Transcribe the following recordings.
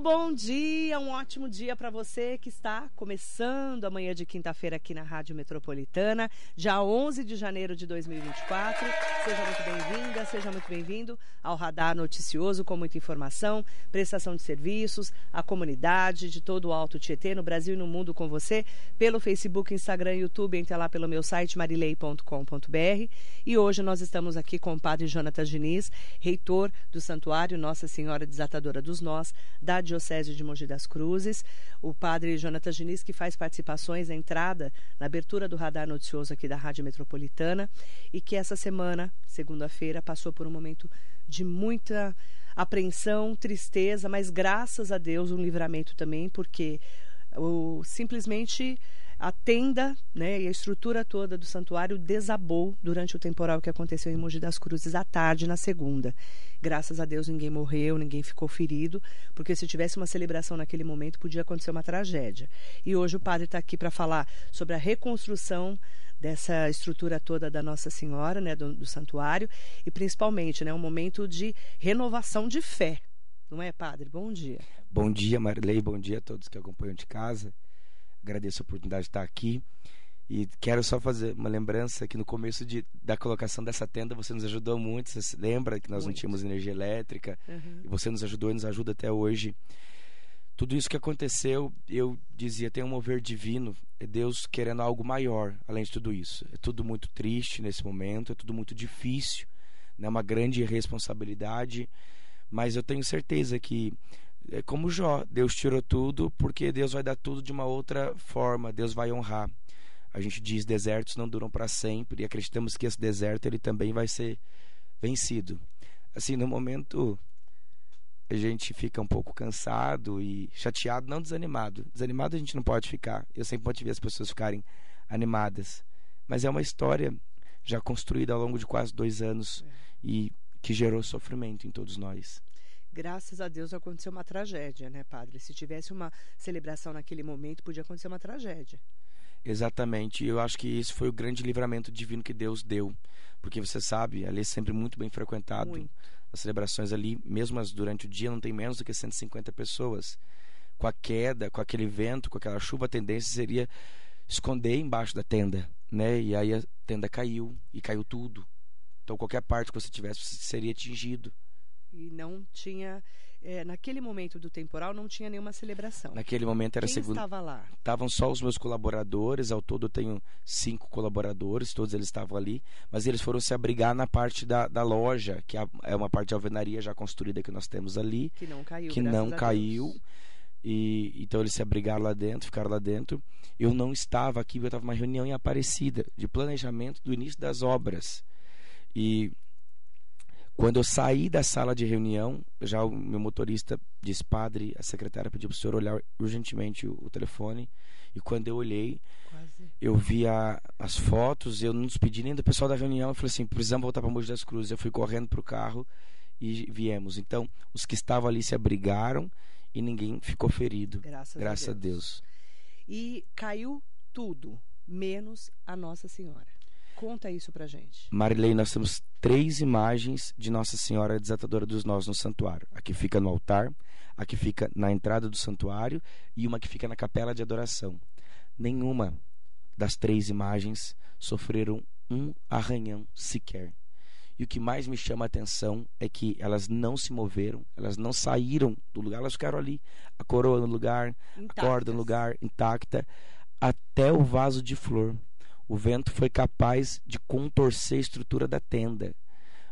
bom dia, um ótimo dia para você que está começando amanhã de quinta-feira aqui na Rádio Metropolitana, já 11 de janeiro de 2024. Seja muito bem-vinda, seja muito bem-vindo ao Radar Noticioso com muita informação, prestação de serviços, a comunidade de todo o Alto Tietê, no Brasil e no mundo com você, pelo Facebook, Instagram, YouTube, entre lá pelo meu site marilei.com.br. E hoje nós estamos aqui com o Padre Jonatas Diniz, reitor do Santuário Nossa Senhora Desatadora dos Nós, da Diocese de Mogi das Cruzes, o padre Jonathan Diniz, que faz participações na entrada, na abertura do radar noticioso aqui da Rádio Metropolitana, e que essa semana, segunda-feira, passou por um momento de muita apreensão, tristeza, mas graças a Deus um livramento também, porque o, simplesmente a tenda né, e a estrutura toda do santuário desabou durante o temporal que aconteceu em Mogi das Cruzes à tarde, na segunda. Graças a Deus ninguém morreu, ninguém ficou ferido, porque se tivesse uma celebração naquele momento podia acontecer uma tragédia. E hoje o padre está aqui para falar sobre a reconstrução dessa estrutura toda da Nossa Senhora, né, do, do santuário, e principalmente né, um momento de renovação de fé. Não é, padre? Bom dia. Bom dia, Marilei. Bom dia a todos que acompanham de casa. Agradeço a oportunidade de estar aqui. E quero só fazer uma lembrança que no começo de, da colocação dessa tenda você nos ajudou muito. Você lembra que nós muito. não tínhamos energia elétrica? Uhum. E você nos ajudou e nos ajuda até hoje. Tudo isso que aconteceu, eu dizia, tem um mover divino. É Deus querendo algo maior, além de tudo isso. É tudo muito triste nesse momento, é tudo muito difícil, é né? uma grande responsabilidade. Mas eu tenho certeza que é como Jó, Deus tirou tudo porque Deus vai dar tudo de uma outra forma, Deus vai honrar. A gente diz desertos não duram para sempre e acreditamos que esse deserto ele também vai ser vencido. Assim, no momento a gente fica um pouco cansado e chateado, não desanimado. Desanimado a gente não pode ficar. Eu sempre ver as pessoas ficarem animadas. Mas é uma história já construída ao longo de quase dois anos é. e que gerou sofrimento em todos nós graças a Deus aconteceu uma tragédia, né, padre? Se tivesse uma celebração naquele momento, podia acontecer uma tragédia. Exatamente. Eu acho que isso foi o grande livramento divino que Deus deu. Porque você sabe, ali é sempre muito bem frequentado. Muito. As celebrações ali, mesmo as durante o dia, não tem menos do que 150 pessoas. Com a queda, com aquele vento, com aquela chuva, a tendência seria esconder embaixo da tenda, né? E aí a tenda caiu e caiu tudo. Então qualquer parte que você tivesse, seria atingido e não tinha é, naquele momento do temporal não tinha nenhuma celebração. Naquele momento era Quem estava lá? Estavam só os meus colaboradores, ao todo eu tenho cinco colaboradores, todos eles estavam ali, mas eles foram se abrigar na parte da, da loja, que é uma parte de alvenaria já construída que nós temos ali. Que não caiu. Que não caiu. E, então eles se abrigaram lá dentro, ficaram lá dentro. Eu não estava aqui, eu estava numa reunião em Aparecida, de planejamento do início das obras. E quando eu saí da sala de reunião, já o meu motorista disse, padre, a secretária pediu para o senhor olhar urgentemente o, o telefone. E quando eu olhei, Quase. eu vi a, as fotos, eu não despedi nem do pessoal da reunião. Eu falei assim, precisamos voltar para Mogi das Cruzes. Eu fui correndo para o carro e viemos. Então, os que estavam ali se abrigaram e ninguém ficou ferido. Graças, Graças a, Deus. a Deus. E caiu tudo, menos a Nossa Senhora. Conta isso pra gente. Marilei, nós temos três imagens de Nossa Senhora Desatadora dos Nós no santuário. A que fica no altar, a que fica na entrada do santuário e uma que fica na capela de adoração. Nenhuma das três imagens sofreram um arranhão sequer. E o que mais me chama a atenção é que elas não se moveram, elas não saíram do lugar, elas ficaram ali, a coroa no lugar, Intactas. a corda no lugar, intacta, até o vaso de flor o vento foi capaz de contorcer a estrutura da tenda,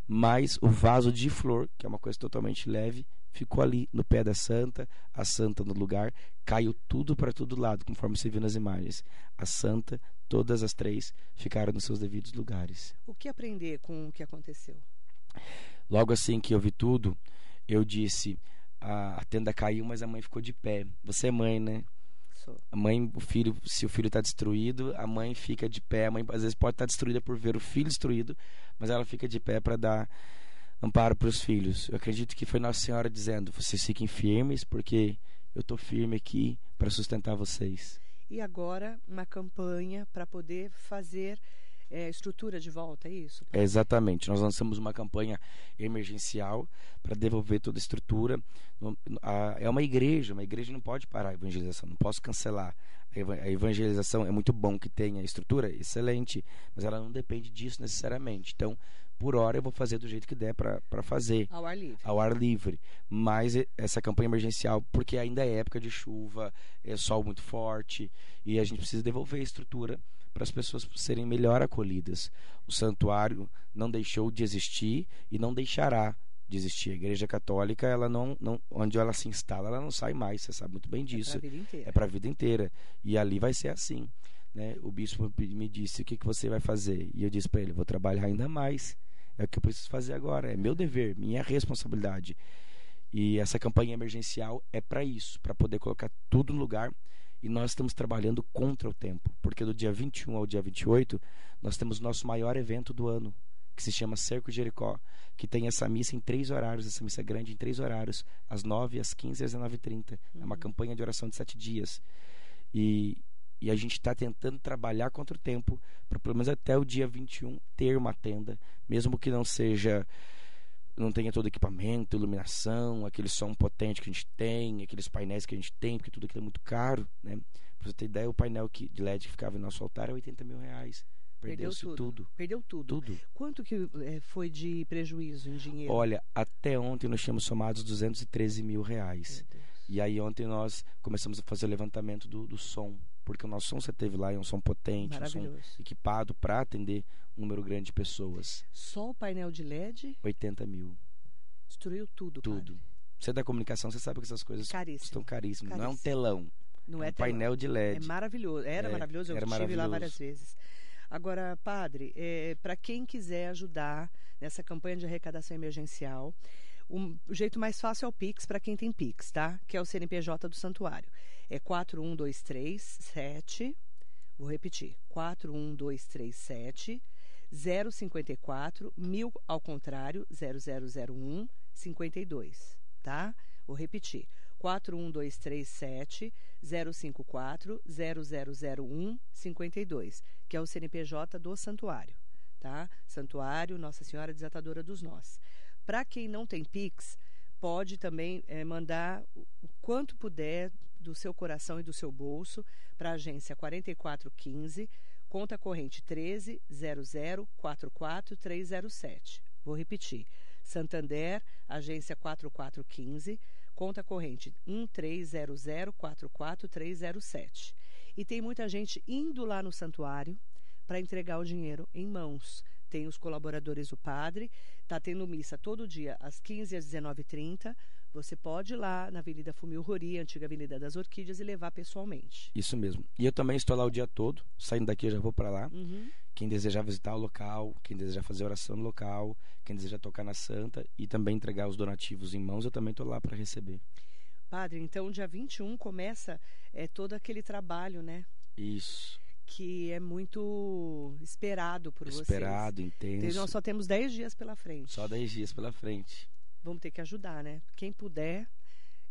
mas o vaso de flor, que é uma coisa totalmente leve, ficou ali no pé da santa, a santa no lugar, caiu tudo para todo lado, conforme você viu nas imagens. A santa, todas as três, ficaram nos seus devidos lugares. O que aprender com o que aconteceu? Logo assim que eu vi tudo, eu disse: a, a tenda caiu, mas a mãe ficou de pé. Você é mãe, né? A mãe, o filho, se o filho está destruído, a mãe fica de pé. A mãe às vezes pode estar tá destruída por ver o filho destruído, mas ela fica de pé para dar amparo para os filhos. Eu acredito que foi Nossa Senhora dizendo: vocês fiquem firmes, porque eu estou firme aqui para sustentar vocês. E agora uma campanha para poder fazer é, estrutura de volta, é isso? É, exatamente. Nós lançamos uma campanha emergencial para devolver toda a estrutura. É uma igreja, uma igreja não pode parar a evangelização, não posso cancelar. A evangelização é muito bom que tenha estrutura, excelente, mas ela não depende disso necessariamente. Então, por hora eu vou fazer do jeito que der para fazer. Ao ar livre. Ao ar livre. Mas essa campanha emergencial, porque ainda é época de chuva, é sol muito forte e a gente precisa devolver a estrutura para as pessoas serem melhor acolhidas. O santuário não deixou de existir e não deixará de existir. A Igreja Católica, ela não, não, onde ela se instala, ela não sai mais. Você sabe muito bem disso. É para a vida inteira. E ali vai ser assim. Né? O bispo me disse: o que, que você vai fazer? E eu disse para ele: vou trabalhar ainda mais é o que eu preciso fazer agora. É meu dever, minha responsabilidade. E essa campanha emergencial é para isso, para poder colocar tudo no lugar. E nós estamos trabalhando contra o tempo, porque do dia 21 ao dia 28 nós temos nosso maior evento do ano, que se chama Cerco de Jericó, que tem essa missa em três horários, essa missa grande em três horários, às 9, às 15 e às 19h30. Uhum. É uma uhum. campanha de oração de sete dias. E, e a gente está tentando trabalhar contra o tempo para pelo menos até o dia 21 ter uma tenda, mesmo que não seja não tenha todo o equipamento, iluminação, aquele som potente que a gente tem, aqueles painéis que a gente tem, porque tudo aquilo é muito caro, né? Pra você ter ideia, o painel que, de LED que ficava em nosso altar é 80 mil reais. Perdeu tudo. tudo. Perdeu tudo. Tudo. Quanto que é, foi de prejuízo em dinheiro? Olha, até ontem nós tínhamos somado 213 mil reais. E aí ontem nós começamos a fazer o levantamento do, do som porque o nosso som você teve lá é um som potente, um som equipado para atender um número grande de pessoas. Só o painel de LED? 80 mil. Destruiu tudo, Tudo. Padre. Você é da comunicação, você sabe que essas coisas Caríssimo. custam caríssimo. Caríssimo. Não é um telão. Não é, é um painel de LED. É maravilhoso. Era é, maravilhoso, eu era estive lá várias vezes. Agora, padre, é, para quem quiser ajudar nessa campanha de arrecadação emergencial, o jeito mais fácil é o Pix para quem tem Pix, tá? Que é o CNPJ do santuário é 41237, vou repetir, 41237 054 mil ao contrário 0001 52, tá? Vou repetir. 41237 054 0001 52, que é o CNPJ do santuário, tá? Santuário Nossa Senhora Desatadora dos Nós. Para quem não tem Pix, pode também é, mandar o quanto puder do seu coração e do seu bolso para a agência 4415, conta corrente 13 44307. Vou repetir. Santander, agência 4415, conta corrente 1300444307. E tem muita gente indo lá no santuário para entregar o dinheiro em mãos. Tem os colaboradores do padre, está tendo missa todo dia às 15 às 19h30 você pode ir lá na Avenida Fumil Rori, antiga Avenida das Orquídeas, e levar pessoalmente. Isso mesmo. E eu também estou lá o dia todo. Saindo daqui eu já vou para lá. Uhum. Quem desejar visitar o local, quem desejar fazer oração no local, quem desejar tocar na Santa e também entregar os donativos em mãos, eu também estou lá para receber. Padre, então dia 21 começa é, todo aquele trabalho, né? Isso que é muito esperado por esperado, vocês. Esperado, intenso. Então, nós só temos 10 dias pela frente. Só 10 dias pela frente vamos ter que ajudar, né? Quem puder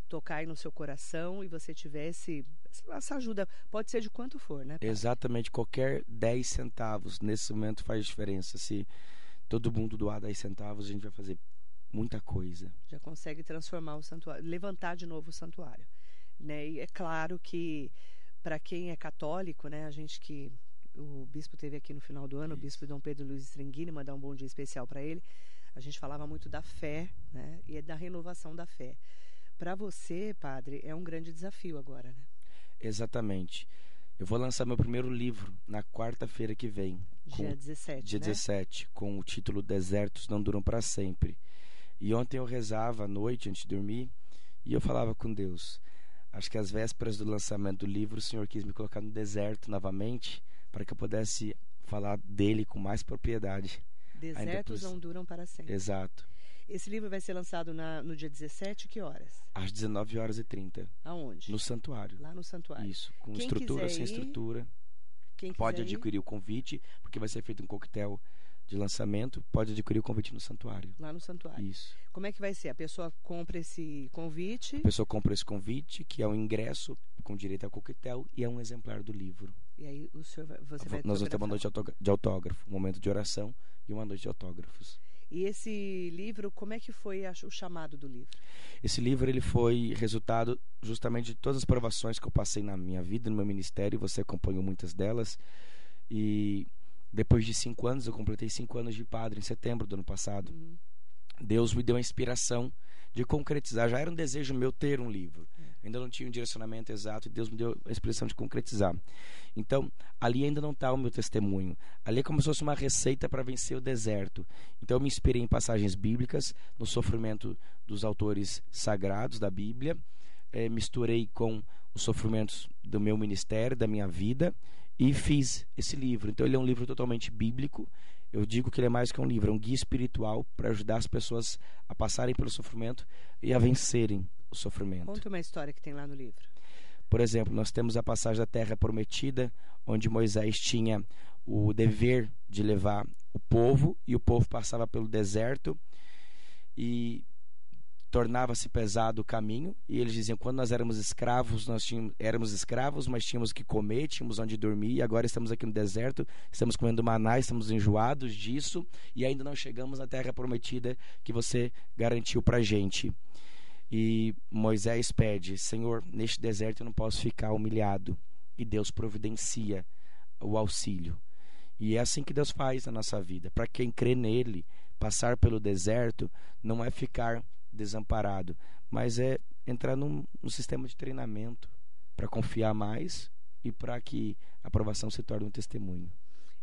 tocar aí no seu coração e você tivesse essa ajuda, pode ser de quanto for, né? Pai? Exatamente, qualquer 10 centavos nesse momento faz diferença. Se todo mundo doar 10 centavos, a gente vai fazer muita coisa. Já consegue transformar o santuário, levantar de novo o santuário, né? E é claro que para quem é católico, né, a gente que o bispo teve aqui no final do ano, Isso. o bispo Dom Pedro Luiz Stringini, mandar um bom dia especial para ele a gente falava muito da fé, né? E é da renovação da fé. Para você, padre, é um grande desafio agora, né? Exatamente. Eu vou lançar meu primeiro livro na quarta-feira que vem. Dia 17. Dia né? 17, com o título Desertos Não Duram para Sempre. E ontem eu rezava à noite antes de dormir e eu falava com Deus. Acho que às vésperas do lançamento do livro, o Senhor quis me colocar no deserto novamente para que eu pudesse falar dele com mais propriedade. Desertos não duram para sempre. Exato. Esse livro vai ser lançado na, no dia 17, que horas? Às 19 horas e 30. Aonde? No santuário. Lá no santuário. Isso, com Quem estrutura, sem ir, estrutura. Quem Pode adquirir ir? o convite, porque vai ser feito um coquetel de lançamento, pode adquirir o convite no santuário. Lá no santuário. Isso. Como é que vai ser? A pessoa compra esse convite? A pessoa compra esse convite, que é um ingresso com direito a coquetel e é um exemplar do livro. E aí o senhor vai, você vai Nós vamos ter uma noite de autógrafo, um momento de oração e uma noite de autógrafos. E esse livro, como é que foi o chamado do livro? Esse livro ele foi resultado justamente de todas as provações que eu passei na minha vida, no meu ministério. Você acompanhou muitas delas. E depois de cinco anos, eu completei cinco anos de padre em setembro do ano passado. Uhum. Deus me deu a inspiração de concretizar. Já era um desejo meu ter um livro. Ainda não tinha um direcionamento exato e Deus me deu a inspiração de concretizar. Então, ali ainda não está o meu testemunho. Ali é como se fosse uma receita para vencer o deserto. Então, eu me inspirei em passagens bíblicas, no sofrimento dos autores sagrados da Bíblia, é, misturei com os sofrimentos do meu ministério, da minha vida, e fiz esse livro. Então, ele é um livro totalmente bíblico eu digo que ele é mais que um livro, é um guia espiritual para ajudar as pessoas a passarem pelo sofrimento e a vencerem o sofrimento. Conta uma história que tem lá no livro. Por exemplo, nós temos a passagem da Terra Prometida, onde Moisés tinha o dever de levar o povo e o povo passava pelo deserto e tornava-se pesado o caminho e eles diziam quando nós éramos escravos nós tínhamos, éramos escravos mas tínhamos que comer tínhamos onde dormir e agora estamos aqui no deserto estamos comendo maná estamos enjoados disso e ainda não chegamos na terra prometida que você garantiu para gente e Moisés pede Senhor neste deserto eu não posso ficar humilhado e Deus providencia o auxílio e é assim que Deus faz na nossa vida para quem crê nele passar pelo deserto não é ficar desamparado, mas é entrar num, num sistema de treinamento para confiar mais e para que a aprovação se torne um testemunho.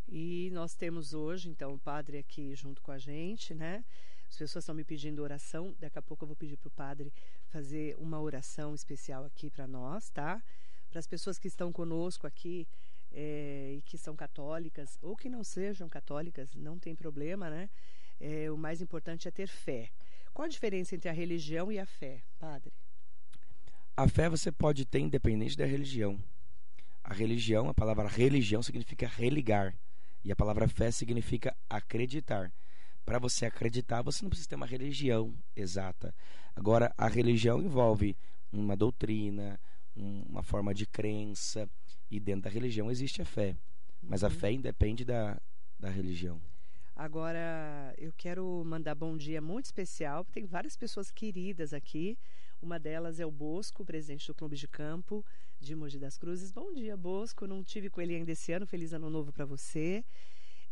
E nós temos hoje, então, o padre aqui junto com a gente, né? As pessoas estão me pedindo oração. Daqui a pouco eu vou pedir para o padre fazer uma oração especial aqui para nós, tá? Para as pessoas que estão conosco aqui é, e que são católicas ou que não sejam católicas, não tem problema, né? É, o mais importante é ter fé. Qual a diferença entre a religião e a fé, padre? A fé você pode ter independente da religião. A religião, a palavra religião significa religar. E a palavra fé significa acreditar. Para você acreditar, você não precisa ter uma religião exata. Agora, a religião envolve uma doutrina, uma forma de crença. E dentro da religião existe a fé. Mas a uhum. fé independe da, da religião. Agora, eu quero mandar bom dia muito especial, porque tem várias pessoas queridas aqui. Uma delas é o Bosco, presidente do Clube de Campo de Mogi das Cruzes. Bom dia, Bosco. Não tive com ele ainda esse ano. Feliz ano novo para você.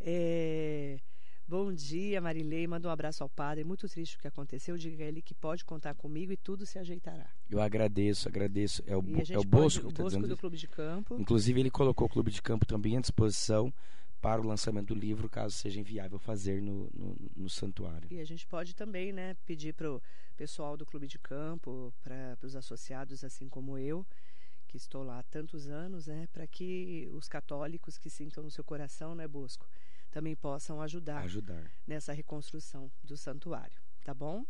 É... Bom dia, Marilei. Manda um abraço ao padre. Muito triste o que aconteceu. Diga a ele que pode contar comigo e tudo se ajeitará. Eu agradeço, agradeço. É o, é o Bosco, pode, o Bosco tá do Clube de Campo. Inclusive, ele colocou o Clube de Campo também à disposição para o lançamento do livro, caso seja inviável fazer no, no, no santuário. E a gente pode também né, pedir para o pessoal do Clube de Campo, para os associados, assim como eu, que estou lá há tantos anos, né, para que os católicos que sintam no seu coração, né, Bosco, também possam ajudar, ajudar. nessa reconstrução do santuário, tá bom?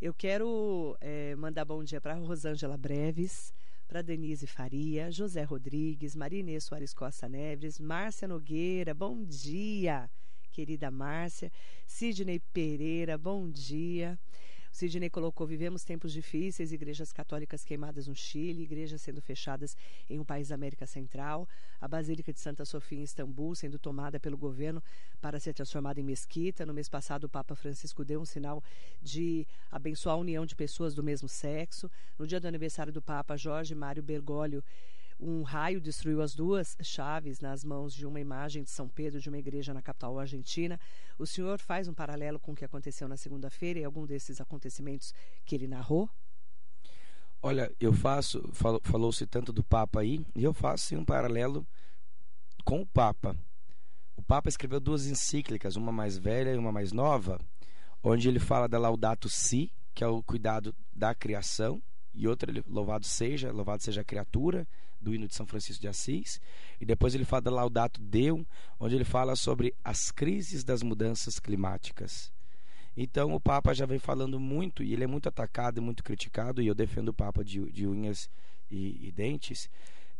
Eu quero é, mandar bom dia para Rosângela Breves, para Denise Faria, José Rodrigues, Marinê Soares Costa Neves, Márcia Nogueira, bom dia, querida Márcia, Sidney Pereira, bom dia. O Sidney colocou: vivemos tempos difíceis, igrejas católicas queimadas no Chile, igrejas sendo fechadas em um país da América Central, a Basílica de Santa Sofia em Istambul sendo tomada pelo governo para ser transformada em mesquita. No mês passado, o Papa Francisco deu um sinal de abençoar a união de pessoas do mesmo sexo. No dia do aniversário do Papa, Jorge Mário Bergoglio um raio destruiu as duas chaves nas mãos de uma imagem de São Pedro de uma igreja na capital argentina. O senhor faz um paralelo com o que aconteceu na segunda-feira e algum desses acontecimentos que ele narrou? Olha, eu faço, falou-se tanto do Papa aí, e eu faço sim, um paralelo com o Papa. O Papa escreveu duas encíclicas, uma mais velha e uma mais nova, onde ele fala da Laudato Si, que é o cuidado da criação, e outra, louvado seja, louvado seja a criatura, do hino de São Francisco de Assis, e depois ele fala da Laudato Deum, onde ele fala sobre as crises das mudanças climáticas. Então o Papa já vem falando muito, e ele é muito atacado e muito criticado, e eu defendo o Papa de, de unhas e, e dentes,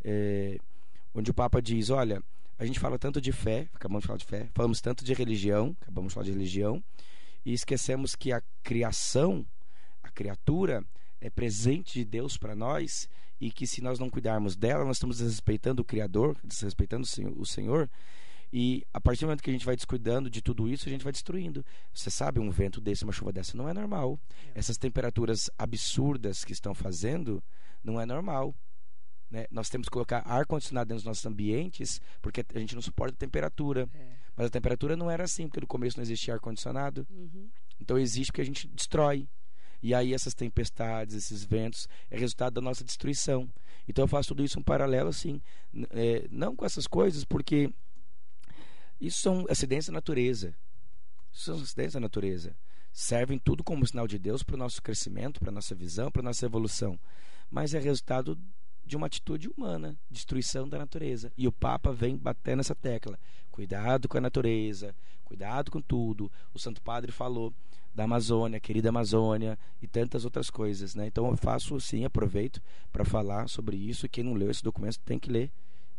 é, onde o Papa diz: olha, a gente fala tanto de fé, acabamos de falar de fé, falamos tanto de religião, acabamos de falar de religião, e esquecemos que a criação, a criatura, é presente de Deus para nós e que se nós não cuidarmos dela, nós estamos desrespeitando o Criador, desrespeitando o Senhor. E a partir do momento que a gente vai descuidando de tudo isso, a gente vai destruindo. Você sabe, um vento desse, uma chuva dessa, não é normal. É. Essas temperaturas absurdas que estão fazendo, não é normal. Né? Nós temos que colocar ar-condicionado dentro dos nossos ambientes, porque a gente não suporta a temperatura. É. Mas a temperatura não era assim, porque no começo não existia ar-condicionado. Uhum. Então existe porque a gente destrói. E aí essas tempestades, esses ventos, é resultado da nossa destruição. Então eu faço tudo isso um paralelo assim, é, não com essas coisas, porque isso são acidentes da natureza. Isso são acidentes da natureza. Servem tudo como sinal de Deus para o nosso crescimento, para a nossa visão, para a nossa evolução. Mas é resultado de uma atitude humana, destruição da natureza. E o Papa vem bater nessa tecla. Cuidado com a natureza, cuidado com tudo. O Santo Padre falou da Amazônia, querida Amazônia e tantas outras coisas, né? Então eu faço sim, aproveito para falar sobre isso. Quem não leu esse documento tem que ler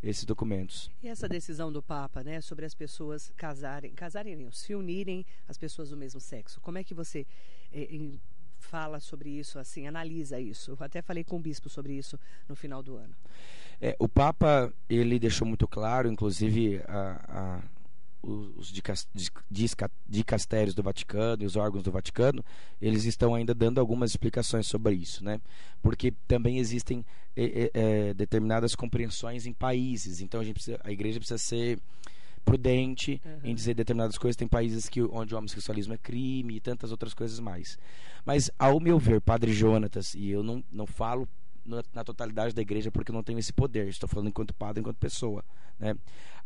esses documentos. E essa decisão do Papa, né, sobre as pessoas casarem, casarem, se unirem as pessoas do mesmo sexo. Como é que você eh, em, fala sobre isso, assim, analisa isso? Eu até falei com o bispo sobre isso no final do ano. É, o Papa ele deixou muito claro, inclusive a, a os dicastérios do Vaticano e os órgãos do Vaticano, eles estão ainda dando algumas explicações sobre isso, né? Porque também existem é, é, determinadas compreensões em países, então a, gente precisa, a igreja precisa ser prudente uhum. em dizer determinadas coisas. Tem países que, onde o homossexualismo é crime e tantas outras coisas mais. Mas, ao meu ver, Padre Jonatas, e eu não, não falo na totalidade da igreja porque eu não tenho esse poder. Estou falando enquanto padre, enquanto pessoa. Né?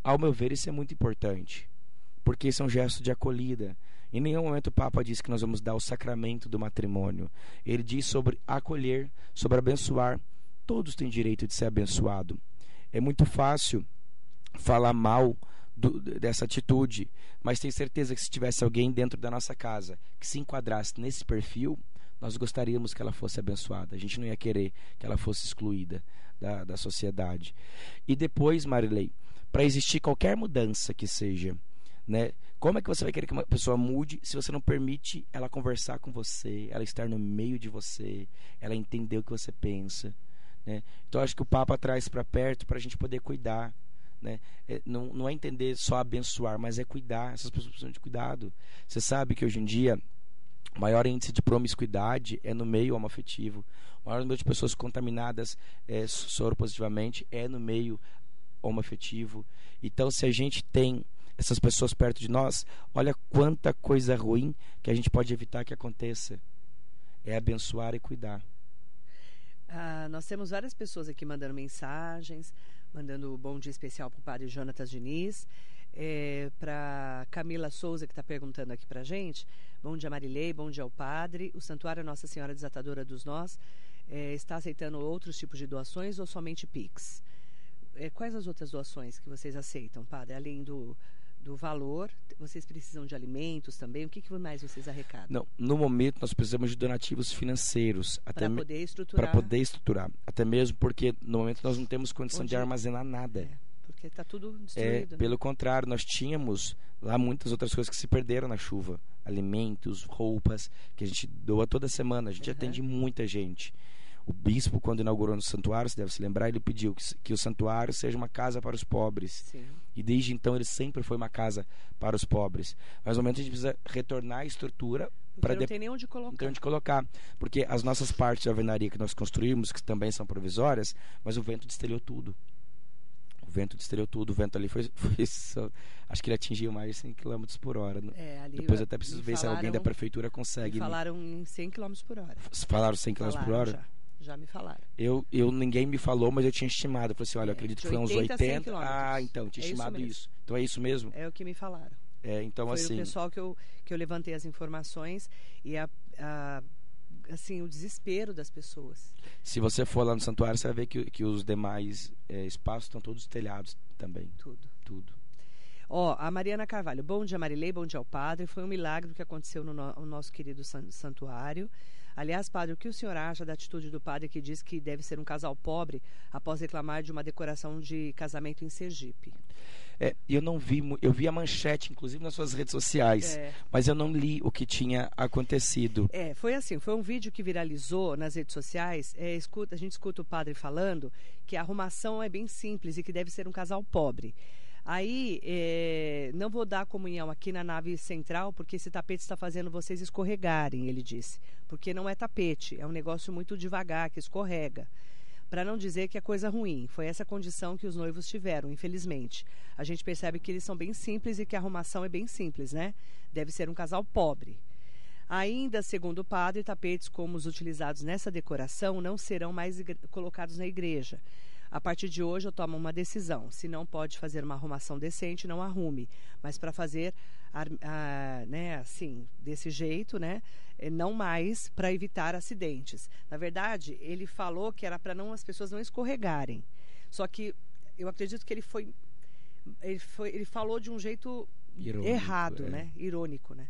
Ao meu ver, isso é muito importante, porque isso é um gesto de acolhida. Em nenhum momento o Papa diz que nós vamos dar o sacramento do matrimônio. Ele diz sobre acolher, sobre abençoar. Todos têm direito de ser abençoado. É muito fácil falar mal do, dessa atitude, mas tenho certeza que se tivesse alguém dentro da nossa casa que se enquadrasse nesse perfil, nós gostaríamos que ela fosse abençoada. A gente não ia querer que ela fosse excluída da, da sociedade. E depois, Marilei, para existir qualquer mudança que seja, né? Como é que você vai querer que uma pessoa mude se você não permite ela conversar com você, ela estar no meio de você, ela entender o que você pensa, né? Então acho que o Papa traz para perto para a gente poder cuidar, né? É, não, não é entender só abençoar, mas é cuidar. Essas pessoas precisam de cuidado. Você sabe que hoje em dia o maior índice de promiscuidade é no meio homoafetivo. O maior número de pessoas contaminadas é, soropositivamente é no meio homoafetivo. Então, se a gente tem essas pessoas perto de nós, olha quanta coisa ruim que a gente pode evitar que aconteça. É abençoar e cuidar. Ah, nós temos várias pessoas aqui mandando mensagens, mandando um bom dia especial para o padre Jonatas Diniz é, para Camila Souza, que está perguntando aqui para gente. Bom dia, Marilei. Bom dia ao padre. O Santuário Nossa Senhora Desatadora dos Nós é, está aceitando outros tipos de doações ou somente PIX? É, quais as outras doações que vocês aceitam, padre? Além do, do valor, vocês precisam de alimentos também? O que, que mais vocês arrecadam? Não, no momento nós precisamos de donativos financeiros para poder estruturar. Para poder estruturar, até mesmo porque no momento nós não temos condição Onde... de armazenar nada. É porque está tudo destruído. É, né? Pelo contrário, nós tínhamos lá muitas outras coisas que se perderam na chuva. Alimentos, roupas, que a gente doa toda semana. A gente uhum. atende muita gente. O bispo, quando inaugurou o santuário, você deve se lembrar, ele pediu que, que o santuário seja uma casa para os pobres. Sim. E desde então ele sempre foi uma casa para os pobres. Mas no momento a gente precisa retornar a estrutura para não de... tem nem onde colocar. Não tem onde colocar. Porque as nossas partes de alvenaria que nós construímos, que também são provisórias, mas o vento destelhou tudo vento destruiu tudo. O vento ali foi, foi só, acho que ele atingiu mais de 100 km por hora. É, ali Depois eu até preciso ver falaram, se alguém da prefeitura consegue. falaram em 100 km por hora. Falaram 100 km por hora? Já. Já me falaram. Eu, eu, ninguém me falou, mas eu tinha estimado. Eu falei assim: olha, eu é, acredito que foi uns 80. Ah, então, tinha é estimado isso, isso, Então é isso mesmo? É o que me falaram. É, então foi assim. o pessoal que eu, que eu levantei as informações e a, a assim o desespero das pessoas. Se você for lá no santuário, você vai ver que, que os demais é, espaços estão todos telhados também. Tudo. Tudo. Ó, a Mariana Carvalho. Bom dia, Marilei. Bom dia ao padre. Foi um milagre o que aconteceu no, no nosso querido san santuário. Aliás, padre, o que o senhor acha da atitude do padre que diz que deve ser um casal pobre após reclamar de uma decoração de casamento em Sergipe? É, eu não vi, eu vi a manchete, inclusive nas suas redes sociais, é. mas eu não li o que tinha acontecido. É, foi assim, foi um vídeo que viralizou nas redes sociais. É, escuta, a gente escuta o padre falando que a arrumação é bem simples e que deve ser um casal pobre. Aí, é, não vou dar comunhão aqui na nave central, porque esse tapete está fazendo vocês escorregarem, ele disse. Porque não é tapete, é um negócio muito devagar, que escorrega para não dizer que é coisa ruim. Foi essa condição que os noivos tiveram, infelizmente. A gente percebe que eles são bem simples e que a arrumação é bem simples, né? Deve ser um casal pobre. Ainda, segundo o padre, tapetes como os utilizados nessa decoração não serão mais colocados na igreja. A partir de hoje eu tomo uma decisão. Se não pode fazer uma arrumação decente, não arrume. Mas para fazer, né, assim, desse jeito, né, é, não mais para evitar acidentes. Na verdade, ele falou que era para não as pessoas não escorregarem. Só que eu acredito que ele foi, ele foi, ele falou de um jeito Irônico, errado, é. né, irônico, né.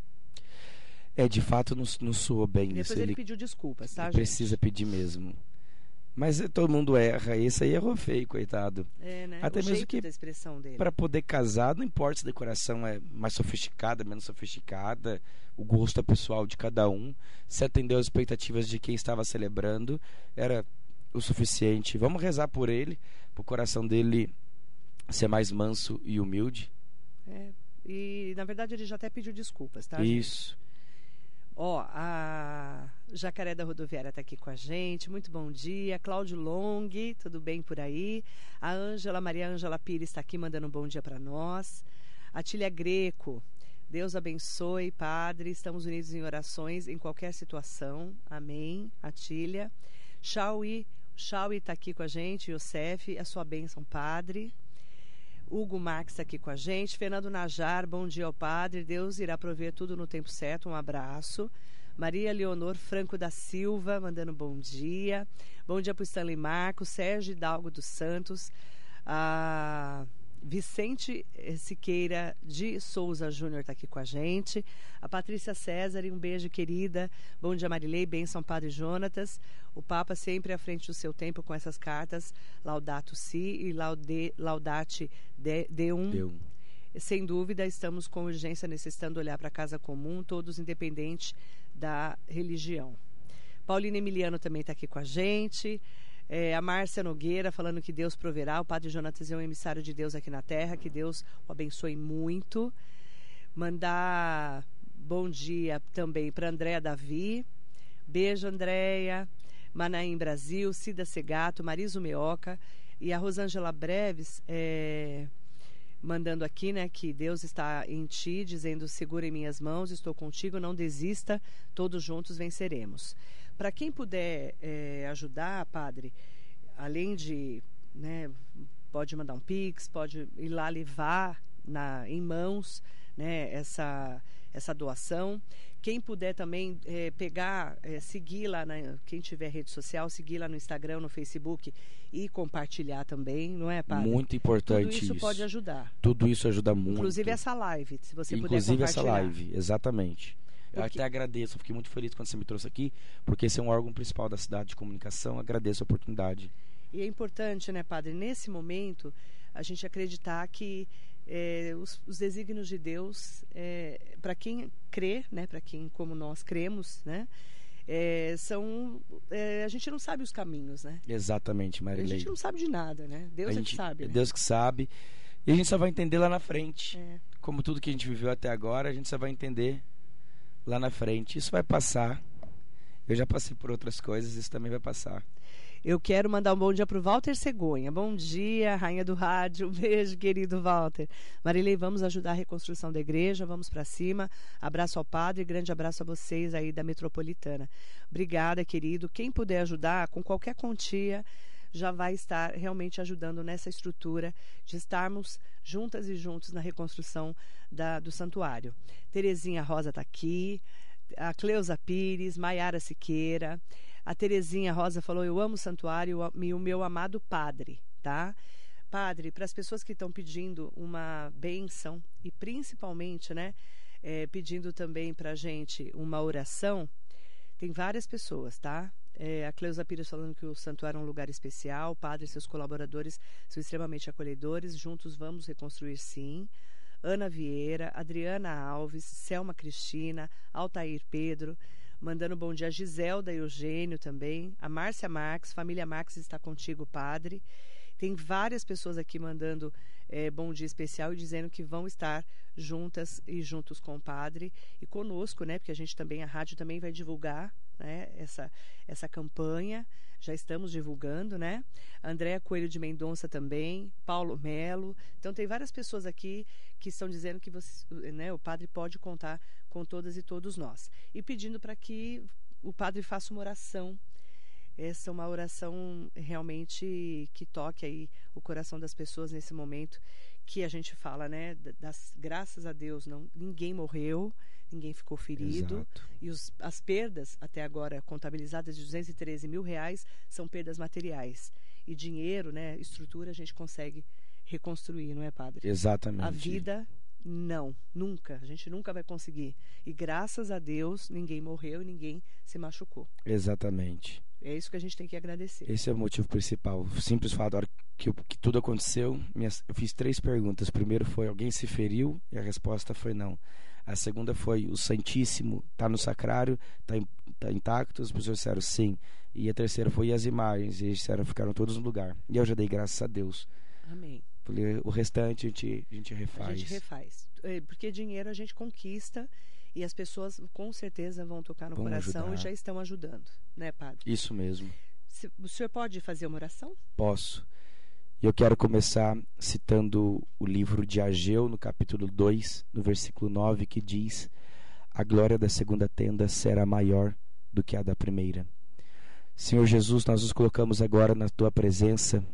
É, de fato não, não soou bem Depois isso. Depois ele, ele pediu desculpas, tá, Precisa pedir mesmo. Mas todo mundo erra. Esse aí errou feio, coitado. É, né? Até o mesmo que para poder casar, não importa se a decoração é mais sofisticada, menos sofisticada, o gosto é pessoal de cada um. Se atendeu às expectativas de quem estava celebrando, era o suficiente. Vamos rezar por ele, para o coração dele ser mais manso e humilde. É, e na verdade ele já até pediu desculpas, tá? Isso. Gente? Ó, a Jacaré da Rodoviária está aqui com a gente. Muito bom dia. Cláudio Long, tudo bem por aí? A Ângela, Maria Ângela Pires está aqui mandando um bom dia para nós. A Tília Greco, Deus abençoe, Padre. Estamos unidos em orações em qualquer situação. Amém. Atília. Shaui, Shaui está aqui com a gente. Yosef, a sua bênção, Padre. Hugo Max aqui com a gente. Fernando Najar, bom dia ao Padre. Deus irá prover tudo no tempo certo. Um abraço. Maria Leonor Franco da Silva, mandando bom dia. Bom dia para o Stanley Marcos, Sérgio Hidalgo dos Santos. Ah, Vicente Siqueira de Souza Júnior está aqui com a gente. A Patrícia César, um beijo, querida. Bom dia, Marilei. Benção, Padre Jonatas. O Papa sempre à frente do seu tempo com essas cartas. Laudato Si e laude, Laudate Deum. Deum. Sem dúvida, estamos com urgência necessitando olhar para a casa comum, todos independente da religião. Paulina Emiliano também está aqui com a gente. É, a Márcia Nogueira falando que Deus proverá. O Padre Jonatas é um emissário de Deus aqui na terra. Que Deus o abençoe muito. Mandar bom dia também para Andréa Davi. Beijo, Andréia. Manaim Brasil, Cida Segato, Mariso Meoca e a Rosângela Breves. É, mandando aqui, né, que Deus está em ti, dizendo: segura em minhas mãos, estou contigo, não desista, todos juntos venceremos. Para quem puder é, ajudar, padre, além de, né, pode mandar um pix, pode ir lá levar na, em mãos, né, essa essa doação. Quem puder também é, pegar, é, seguir lá, na, quem tiver rede social, seguir lá no Instagram, no Facebook e compartilhar também, não é, Padre? Muito importante Tudo isso, isso. pode ajudar. Tudo isso ajuda muito. Inclusive essa live, se você Inclusive puder compartilhar. Inclusive essa live, exatamente. Eu até agradeço, fiquei muito feliz quando você me trouxe aqui, porque esse é um órgão principal da cidade de comunicação. Agradeço a oportunidade. E é importante, né, padre, nesse momento, a gente acreditar que é, os, os, desígnios de Deus, é, para quem crê, né, para quem como nós cremos, né, é, são é, a gente não sabe os caminhos, né? Exatamente, Marilei. A gente não sabe de nada, né? Deus a é gente, que sabe. É né? Deus que sabe. E a gente só vai entender lá na frente. É. Como tudo que a gente viveu até agora, a gente só vai entender lá na frente. Isso vai passar. Eu já passei por outras coisas, isso também vai passar. Eu quero mandar um bom dia para o Walter Cegonha. Bom dia, rainha do rádio. Um beijo, querido Walter. Marilei, vamos ajudar a reconstrução da igreja. Vamos para cima. Abraço ao padre. Grande abraço a vocês aí da Metropolitana. Obrigada, querido. Quem puder ajudar com qualquer quantia já vai estar realmente ajudando nessa estrutura de estarmos juntas e juntos na reconstrução da, do santuário. Terezinha Rosa está aqui, a Cleusa Pires, Maiara Siqueira, a Terezinha Rosa falou: Eu amo o santuário e o meu amado padre, tá? Padre, para as pessoas que estão pedindo uma benção e principalmente, né, é, pedindo também para a gente uma oração, tem várias pessoas, tá? É, a Cleusa Pires falando que o santuário é um lugar especial, o padre e seus colaboradores são extremamente acolhedores, juntos vamos reconstruir sim. Ana Vieira, Adriana Alves, Selma Cristina, Altair Pedro, mandando bom dia a Giselda e Eugênio também, a Márcia Marques, família Marques está contigo, padre. Tem várias pessoas aqui mandando é, bom dia especial e dizendo que vão estar juntas e juntos com o padre e conosco, né? Porque a gente também, a rádio também vai divulgar né, essa, essa campanha. Já estamos divulgando, né? Andréa Coelho de Mendonça também, Paulo Melo. Então tem várias pessoas aqui que estão dizendo que você, né, o padre pode contar com todas e todos nós. E pedindo para que o padre faça uma oração essa é uma oração realmente que toque aí o coração das pessoas nesse momento que a gente fala, né? Das graças a Deus, não ninguém morreu, ninguém ficou ferido Exato. e os, as perdas até agora contabilizadas de 213 mil reais são perdas materiais e dinheiro, né? Estrutura a gente consegue reconstruir, não é, padre? Exatamente. A vida não, nunca. A gente nunca vai conseguir. E graças a Deus, ninguém morreu e ninguém se machucou. Exatamente. É isso que a gente tem que agradecer. Esse é o motivo principal. O simples fato, hora que, que tudo aconteceu, minhas, eu fiz três perguntas. Primeiro foi: alguém se feriu? E a resposta foi não. A segunda foi: o Santíssimo está no sacrário, está tá intacto? As pessoas disseram sim. E a terceira foi: as imagens? E eles disseram: ficaram todos no lugar. E eu já dei graças a Deus. Amém. O restante a gente, a gente refaz. A gente refaz. É, porque dinheiro a gente conquista e as pessoas com certeza vão tocar no Vão coração ajudar. e já estão ajudando, né, padre? Isso mesmo. O senhor pode fazer uma oração? Posso. E eu quero começar citando o livro de Ageu, no capítulo 2, no versículo 9, que diz: A glória da segunda tenda será maior do que a da primeira. Senhor Jesus, nós nos colocamos agora na tua presença,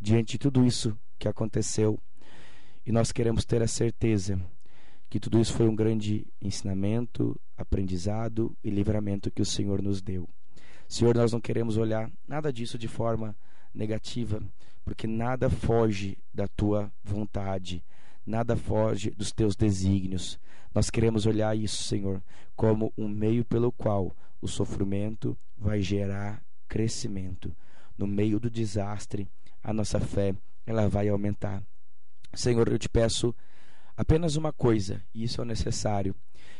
diante de tudo isso que aconteceu, e nós queremos ter a certeza que tudo isso foi um grande ensinamento, aprendizado e livramento que o Senhor nos deu. Senhor, nós não queremos olhar nada disso de forma negativa, porque nada foge da tua vontade, nada foge dos teus desígnios. Nós queremos olhar isso, Senhor, como um meio pelo qual o sofrimento vai gerar crescimento. No meio do desastre, a nossa fé ela vai aumentar. Senhor, eu te peço apenas uma coisa, e isso é necessário,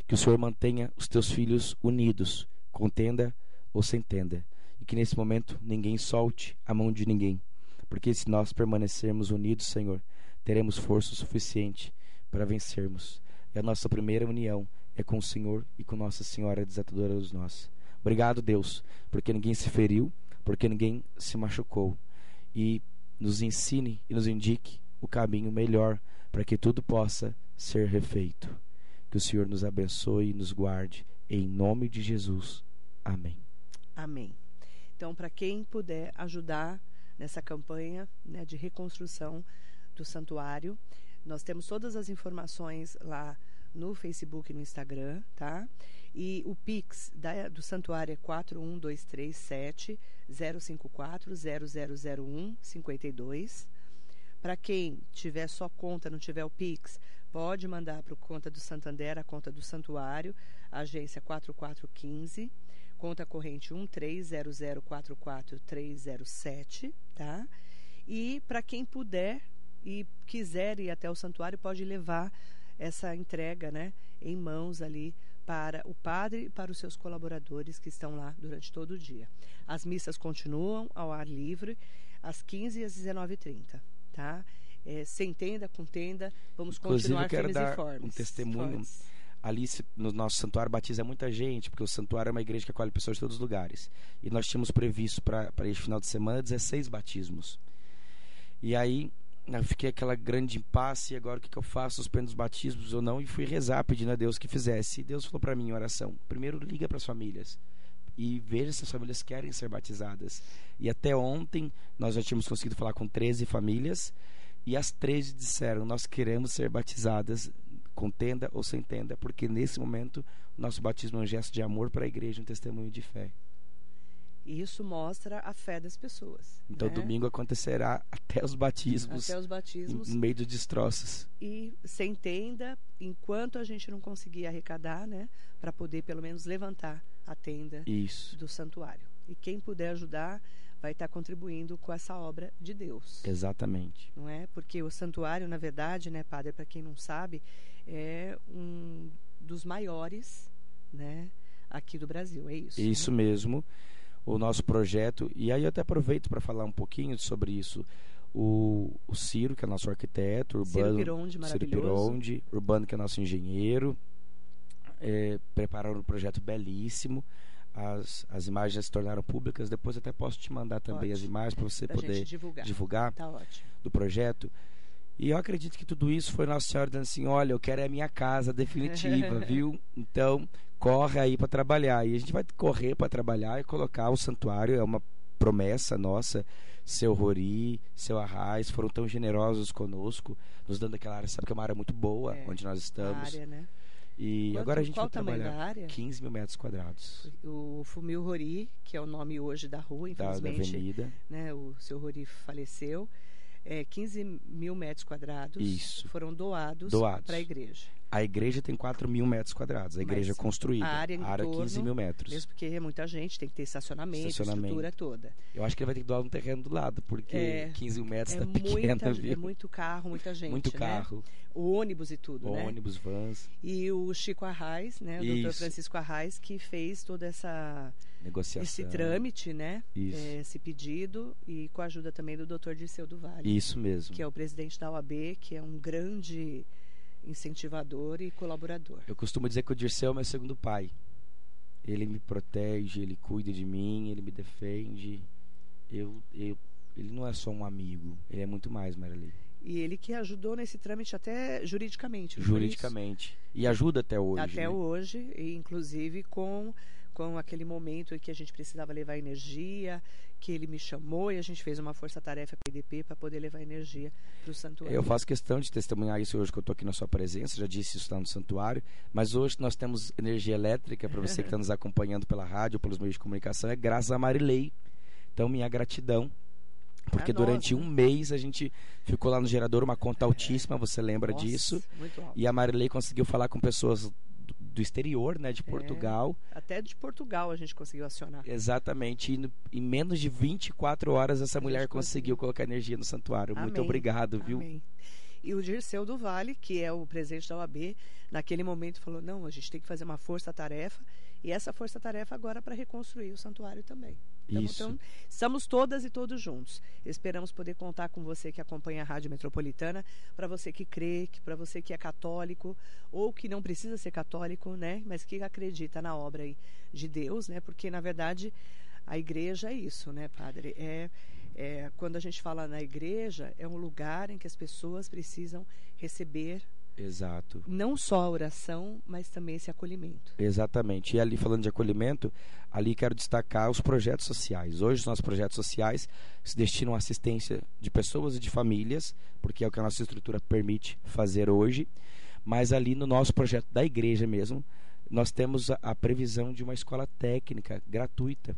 que o Senhor mantenha os teus filhos unidos, com tenda ou sem tenda, e que nesse momento ninguém solte a mão de ninguém, porque se nós permanecermos unidos, Senhor, teremos força suficiente para vencermos. E a nossa primeira união é com o Senhor e com Nossa Senhora desatadora dos nós. Obrigado, Deus, porque ninguém se feriu, porque ninguém se machucou. E nos ensine e nos indique o caminho melhor para que tudo possa ser refeito. Que o Senhor nos abençoe e nos guarde. Em nome de Jesus. Amém. Amém. Então, para quem puder ajudar nessa campanha né, de reconstrução do santuário, nós temos todas as informações lá no Facebook e no Instagram, tá? E o Pix da- do santuário é 41237 054 0001 52. Para quem tiver só conta, não tiver o Pix, pode mandar para o conta do Santander, a conta do santuário, agência 4415, conta corrente 130044307, tá? E para quem puder e quiser ir até o santuário, pode levar essa entrega, né, em mãos ali para o padre e para os seus colaboradores que estão lá durante todo o dia. As missas continuam ao ar livre às 15 e às 19h30, tá? É, sem tenda, com tenda, vamos Inclusive, continuar firmes e dar fortes. um testemunho. fortes. Ali no nosso santuário batiza muita gente, porque o santuário é uma igreja que acolhe pessoas de todos os lugares. E nós tínhamos previsto para este final de semana 16 batismos. E aí eu fiquei aquela grande impasse, e agora o que, que eu faço? Suspendo os batismos ou não? E fui rezar pedindo a Deus que fizesse. E Deus falou para mim em oração: primeiro liga para as famílias e veja se as famílias querem ser batizadas. E até ontem nós já tínhamos conseguido falar com 13 famílias e as 13 disseram: Nós queremos ser batizadas com tenda ou sem tenda, porque nesse momento o nosso batismo é um gesto de amor para a igreja, um testemunho de fé. E isso mostra a fé das pessoas. Então né? domingo acontecerá até os batismos. Até os batismos. No meio dos destroços. E se entenda, enquanto a gente não conseguir arrecadar, né, para poder pelo menos levantar a tenda Isso. do santuário. E quem puder ajudar vai estar contribuindo com essa obra de Deus. Exatamente. Não é? Porque o santuário, na verdade, né, padre, para quem não sabe, é um dos maiores, né, aqui do Brasil, é isso. Isso né? mesmo. O nosso projeto, e aí eu até aproveito para falar um pouquinho sobre isso. O, o Ciro, que é nosso arquiteto, Ciro Urbano, Pironde, Ciro. Pironde, Urbano, que é nosso engenheiro, é, prepararam um projeto belíssimo. As, as imagens se tornaram públicas. Depois até posso te mandar também Pode. as imagens para você Pra poder divulgar. divulgar Tá ótimo. do projeto. E eu acredito que tudo isso foi Nossa Senhora dizendo assim: olha, eu quero é a minha casa definitiva, viu? Então, corre aí para trabalhar. E a gente vai correr para trabalhar e colocar o santuário, é uma promessa nossa. Seu Rori, seu Arraiz foram tão generosos conosco, nos dando aquela área, sabe que é uma área muito boa É, onde nós estamos. área, né? E Quanto- agora a gente qual vai trabalhar da área? 15 mil metros quadrados O Fumil Rori, que é o nome hoje da rua, da, da infelizmente, avenida. né, o seu Rori faleceu. É, 15 mil metros quadrados Isso. foram doados, Doados. para a igreja. A igreja tem 4 mil metros quadrados, a igreja Mas construída. a área em torno, 15 mil metros. Mesmo porque é muita gente, tem que ter estacionamento, Estacionamento. estrutura toda. Eu acho que ele vai ter que doar um terreno do lado, porque É, 15 mil metros É, tá pequeno, muita, viu? é muito carro, muita gente. Muito né? carro, O ônibus e tudo, né? ônibus, vans, E o Chico Arraes, né? O doutor Isso. Francisco Arraes, que fez toda essa negociação. esse trâmite, né? Isso. É, esse pedido e com a ajuda também do doutor Dirceu do Vale, Isso mesmo. que é o presidente da OAB, que é um grande incentivador e colaborador. Eu costumo dizer que o Dirceu é meu segundo pai. Ele me protege, ele cuida de mim, ele me defende. Eu, eu, ele não é só um amigo, ele é muito mais, Marilei. E ele que ajudou nesse trâmite até juridicamente. Juridicamente. E ajuda até hoje. Até né? hoje, inclusive com, com aquele momento em que a gente precisava levar energia, que ele me chamou e a gente fez uma força-tarefa PDP para poder levar energia para o santuário. Eu faço questão de testemunhar isso hoje que eu estou aqui na sua presença, já disse isso lá no santuário, mas hoje nós temos energia elétrica para você que está nos acompanhando pela rádio, pelos meios de comunicação, é graças a Marilei. Então, minha gratidão. Porque A durante nossa. um mês a gente ficou lá no gerador, uma conta altíssima, você lembra Nossa, disso? Muito alto. E a Marilei conseguiu falar com pessoas do, exterior, né, de É. Portugal. Até de Portugal a gente conseguiu acionar. Exatamente. E no- em menos de 24 horas essa A mulher conseguiu colocar energia no santuário. Muito Amém. obrigado, viu? Amém. E o Dirceu do Vale, que é o presidente da OAB, naquele momento falou: não, a gente tem que fazer uma força-tarefa. E essa força-tarefa agora para reconstruir o santuário também. Então, Isso. então, estamos todas e todos juntos. Esperamos poder contar com você que acompanha a Rádio Metropolitana, para você que crê, para você que é católico, ou que não precisa ser católico, né? Mas que acredita na obra de Deus, né? Porque, na verdade, a igreja é isso, né, padre? É, é, quando a gente fala na igreja, é um lugar em que as pessoas precisam receber Exato. não só a oração, mas também esse acolhimento. Exatamente. E ali falando de acolhimento, ali quero destacar os projetos sociais. Hoje os nossos projetos sociais se destinam à assistência de pessoas e de famílias, porque é o que a nossa estrutura permite fazer hoje. Mas ali no nosso projeto da igreja mesmo, nós temos a, a previsão de uma escola técnica gratuita.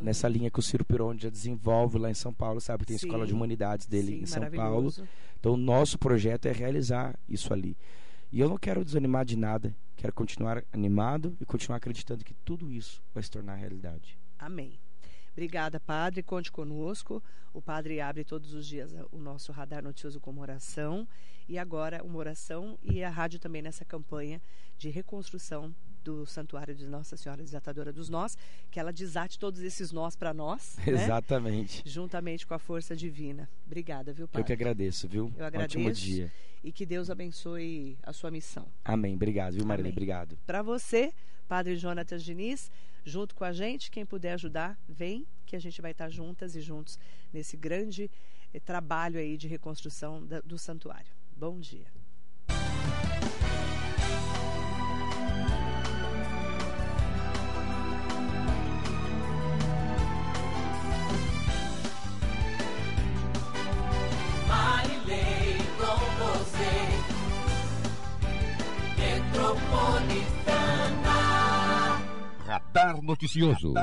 Nessa linha que o Ciro Pironde já desenvolve lá em São Paulo, sabe? Tem a escola de humanidades dele Sim, em São Paulo. Então, o nosso projeto é realizar isso ali. E eu não quero desanimar de nada. Quero continuar animado e continuar acreditando que tudo isso vai se tornar realidade. Amém. Obrigada, Padre. Conte conosco. O Padre abre todos os dias o nosso radar noticioso com uma oração. E agora uma oração e a rádio também nessa campanha de reconstrução do Santuário de Nossa Senhora Desatadora dos Nós, que ela desate todos esses nós para nós, né? Exatamente. juntamente com a força divina. Obrigada, viu, Eu Padre? que agradeço, viu? Eu Ótimo agradeço. dia. E que Deus abençoe a sua missão. Amém. Obrigado, viu, Marilene? Amém. Obrigado. Para você, Padre Jonatas Diniz, junto com a gente, quem puder ajudar, vem, que a gente vai estar juntas e juntos nesse grande eh, trabalho aí de reconstrução do santuário. Bom dia. Metropolitana. Radar Noticioso.